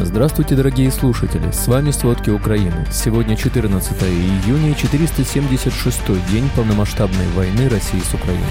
Здравствуйте, дорогие слушатели! С вами «Сводки Украины». Сегодня 14 июня и 476-й день полномасштабной войны России с Украиной.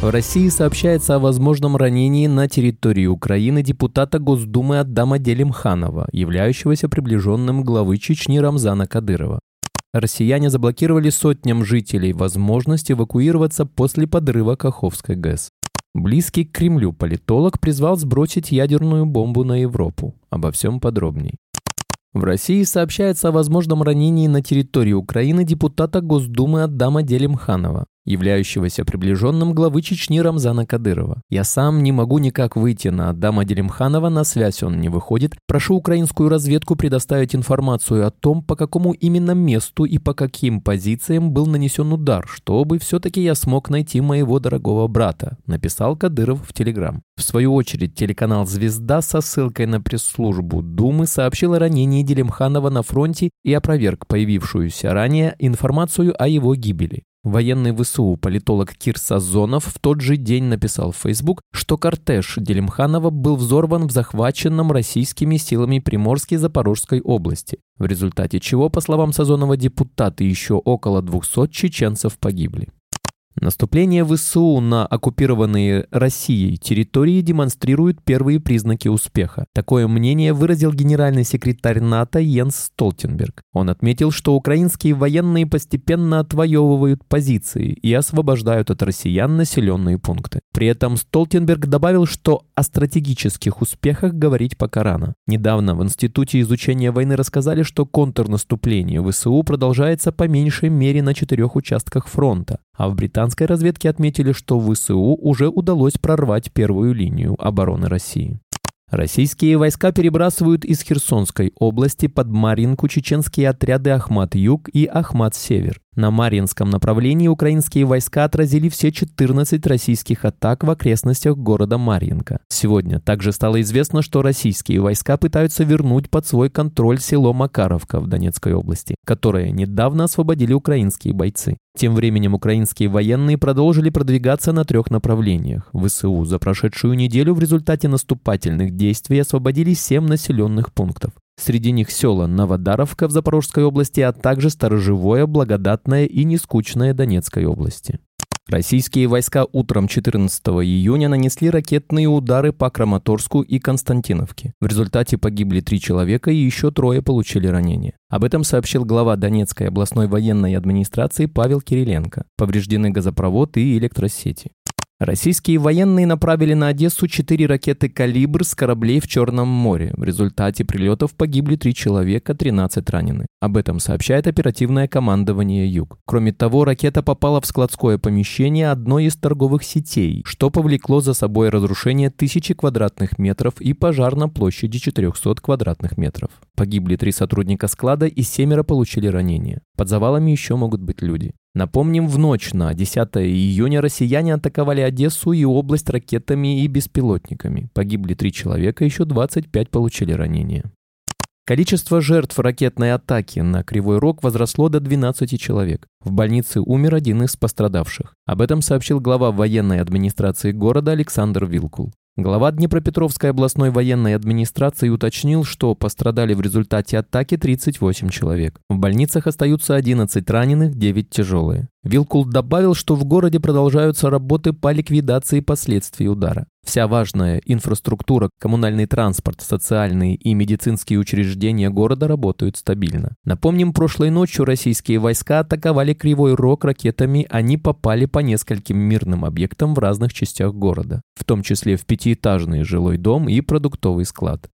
В России сообщается о возможном ранении на территории Украины депутата Госдумы Аддама Делимханова, являющегося приближенным главы Чечни Рамзана Кадырова. Россияне заблокировали сотням жителей возможность эвакуироваться после подрыва Каховской ГЭС. Близкий к Кремлю политолог призвал сбросить ядерную бомбу на Европу. Обо всем подробней. В России сообщается о возможном ранении на территории Украины депутата Госдумы Аддама Делимханова являющегося приближенным главы Чечни Рамзана Кадырова. Я сам не могу никак выйти на Адама Делимханова, на связь он не выходит. Прошу украинскую разведку предоставить информацию о том, по какому именно месту и по каким позициям был нанесен удар, чтобы все-таки я смог найти моего дорогого брата, написал Кадыров в Телеграм. В свою очередь, телеканал «Звезда» со ссылкой на пресс-службу Думы сообщил о ранении Делимханова на фронте и опроверг появившуюся ранее информацию о его гибели. Военный ВСУ политолог Кир Сазонов в тот же день написал в Facebook, что кортеж Делимханова был взорван в захваченном российскими силами Приморской Запорожской области, в результате чего, по словам Сазонова, депутаты еще около 200 чеченцев погибли. Наступление ВСУ на оккупированные Россией территории демонстрирует первые признаки успеха. Такое мнение выразил генеральный секретарь НАТО Йенс Столтенберг. Он отметил, что украинские военные постепенно отвоевывают позиции и освобождают от россиян населенные пункты. При этом Столтенберг добавил, что о стратегических успехах говорить пока рано. Недавно в Институте изучения войны рассказали, что контрнаступление ВСУ продолжается по меньшей мере на четырех участках фронта, а в британской разведке отметили, что ВСУ уже удалось прорвать первую линию обороны России. Российские войска перебрасывают из Херсонской области под Маринку чеченские отряды Ахмат-Юг и Ахмат-Север. На Марьинском направлении украинские войска отразили все 14 российских атак в окрестностях города Марьинка. Сегодня также стало известно, что российские войска пытаются вернуть под свой контроль село Макаровка в Донецкой области, которое недавно освободили украинские бойцы. Тем временем украинские военные продолжили продвигаться на трех направлениях. ВСУ за прошедшую неделю в результате наступательных действий освободили 7 населенных пунктов. Среди них села Новодаровка в Запорожской области, а также Сторожевое, Благодатное и Нескучное Донецкой области. Российские войска утром 14 июня нанесли ракетные удары по Краматорску и Константиновке. В результате погибли три человека и еще трое получили ранения. Об этом сообщил глава Донецкой областной военной администрации Павел Кириленко. Повреждены газопровод и электросети. Российские военные направили на Одессу четыре ракеты «Калибр» с кораблей в Черном море. В результате прилетов погибли три человека, 13 ранены. Об этом сообщает оперативное командование «Юг». Кроме того, ракета попала в складское помещение одной из торговых сетей, что повлекло за собой разрушение тысячи квадратных метров и пожар на площади 400 квадратных метров. Погибли три сотрудника склада и семеро получили ранения. Под завалами еще могут быть люди. Напомним, в ночь на 10 июня россияне атаковали Одессу и область ракетами и беспилотниками. Погибли три человека, еще 25 получили ранения. Количество жертв ракетной атаки на Кривой Рог возросло до 12 человек. В больнице умер один из пострадавших. Об этом сообщил глава военной администрации города Александр Вилкул. Глава Днепропетровской областной военной администрации уточнил, что пострадали в результате атаки 38 человек. В больницах остаются 11 раненых, 9 тяжелые. Вилкул добавил, что в городе продолжаются работы по ликвидации последствий удара. Вся важная инфраструктура, коммунальный транспорт, социальные и медицинские учреждения города работают стабильно. Напомним, прошлой ночью российские войска атаковали Кривой Рог ракетами, они попали по нескольким мирным объектам в разных частях города, в том числе в пятиэтажный жилой дом и продуктовый склад.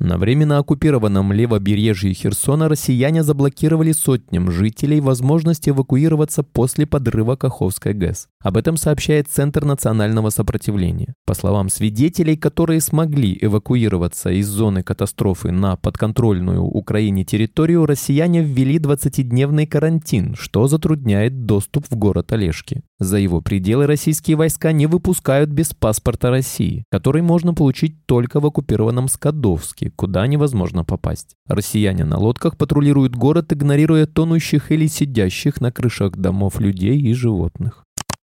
На временно оккупированном левобережье Херсона россияне заблокировали сотням жителей возможность эвакуироваться после подрыва Каховской ГЭС. Об этом сообщает Центр национального сопротивления. По словам свидетелей, которые смогли эвакуироваться из зоны катастрофы на подконтрольную Украине территорию, россияне ввели 20-дневный карантин, что затрудняет доступ в город Олежки. За его пределы российские войска не выпускают без паспорта России, который можно получить только в оккупированном Скадовске, куда невозможно попасть. Россияне на лодках патрулируют город, игнорируя тонущих или сидящих на крышах домов людей и животных.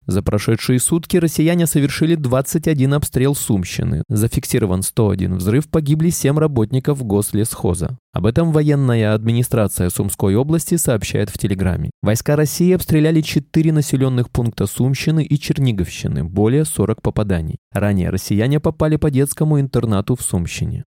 За прошедшие сутки россияне совершили 21 обстрел Сумщины. Зафиксирован 101 взрыв, погибли 7 работников гослесхоза. Об этом военная администрация Сумской области сообщает в Телеграме. Войска России обстреляли 4 населенных пункта Сумщины и Черниговщины, более 40 попаданий. Ранее россияне попали по детскому интернату в Сумщине.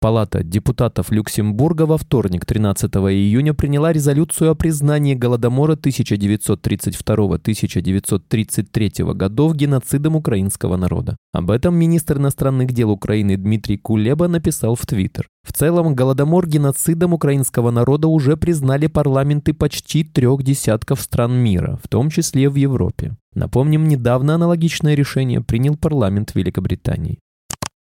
Палата депутатов Люксембурга во вторник, 13 июня, приняла резолюцию о признании Голодомора 1932-1933 годов геноцидом украинского народа. Об этом министр иностранных дел Украины Дмитрий Кулеба написал в Твиттер. В целом, Голодомор геноцидом украинского народа уже признали парламенты почти трех десятков стран мира, в том числе в Европе. Напомним, недавно аналогичное решение принял парламент Великобритании.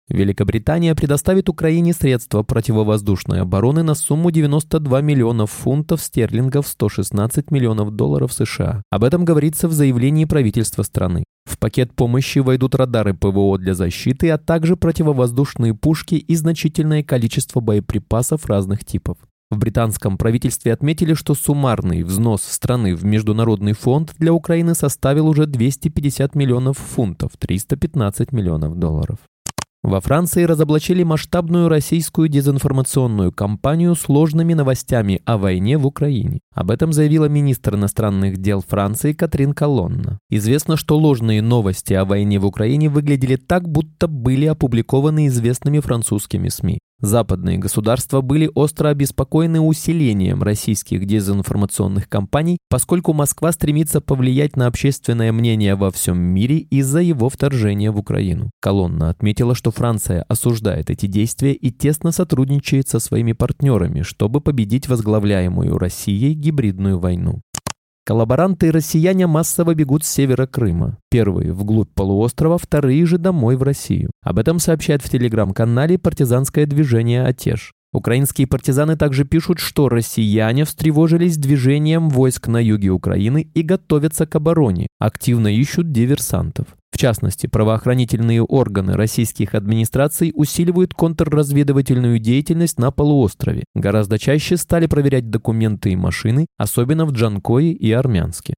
Великобритания предоставит Украине средства противовоздушной обороны на сумму 92 миллионов фунтов стерлингов 116 миллионов долларов США. Об этом говорится в заявлении правительства страны. В пакет помощи войдут радары ПВО для защиты, а также противовоздушные пушки и значительное количество боеприпасов разных типов. В британском правительстве отметили, что суммарный взнос страны в Международный фонд для Украины составил уже 250 миллионов фунтов, 315 миллионов долларов. Во Франции разоблачили масштабную российскую дезинформационную кампанию сложными новостями о войне в Украине. Об этом заявила министр иностранных дел Франции Катрин Колонна. Известно, что ложные новости о войне в Украине выглядели так, будто были опубликованы известными французскими СМИ. Западные государства были остро обеспокоены усилением российских дезинформационных кампаний, поскольку Москва стремится повлиять на общественное мнение во всем мире из-за его вторжения в Украину. Колонна отметила, что Франция осуждает эти действия и тесно сотрудничает со своими партнерами, чтобы победить возглавляемую Россией гибридную войну. Коллаборанты и россияне массово бегут с севера Крыма. Первые вглубь полуострова, вторые же домой в Россию. Об этом сообщает в телеграм-канале партизанское движение «Отеж». Украинские партизаны также пишут, что россияне встревожились движением войск на юге Украины и готовятся к обороне, активно ищут диверсантов. В частности, правоохранительные органы российских администраций усиливают контрразведывательную деятельность на полуострове. Гораздо чаще стали проверять документы и машины, особенно в Джанкое и Армянске.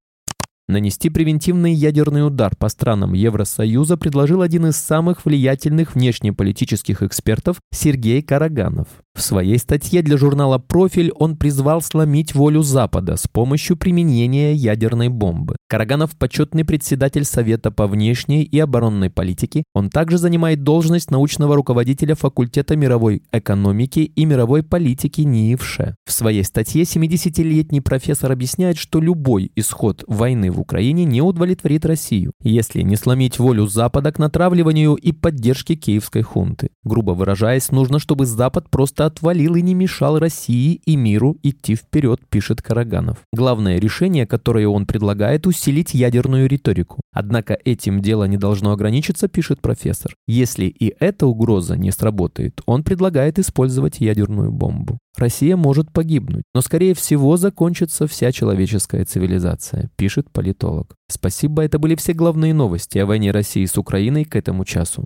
Нанести превентивный ядерный удар по странам Евросоюза предложил один из самых влиятельных внешнеполитических экспертов Сергей Караганов. В своей статье для журнала «Профиль» он призвал сломить волю Запада с помощью применения ядерной бомбы. Караганов – почетный председатель Совета по внешней и оборонной политике. Он также занимает должность научного руководителя факультета мировой экономики и мировой политики НИИВШЕ. В своей статье 70-летний профессор объясняет, что любой исход войны Украине не удовлетворит Россию, если не сломить волю Запада к натравливанию и поддержке киевской хунты. Грубо выражаясь, нужно, чтобы Запад просто отвалил и не мешал России и миру идти вперед, пишет Караганов. Главное решение, которое он предлагает, усилить ядерную риторику. Однако этим дело не должно ограничиться, пишет профессор. Если и эта угроза не сработает, он предлагает использовать ядерную бомбу. Россия может погибнуть, но скорее всего закончится вся человеческая цивилизация, пишет политолог. Спасибо, это были все главные новости о войне России с Украиной к этому часу.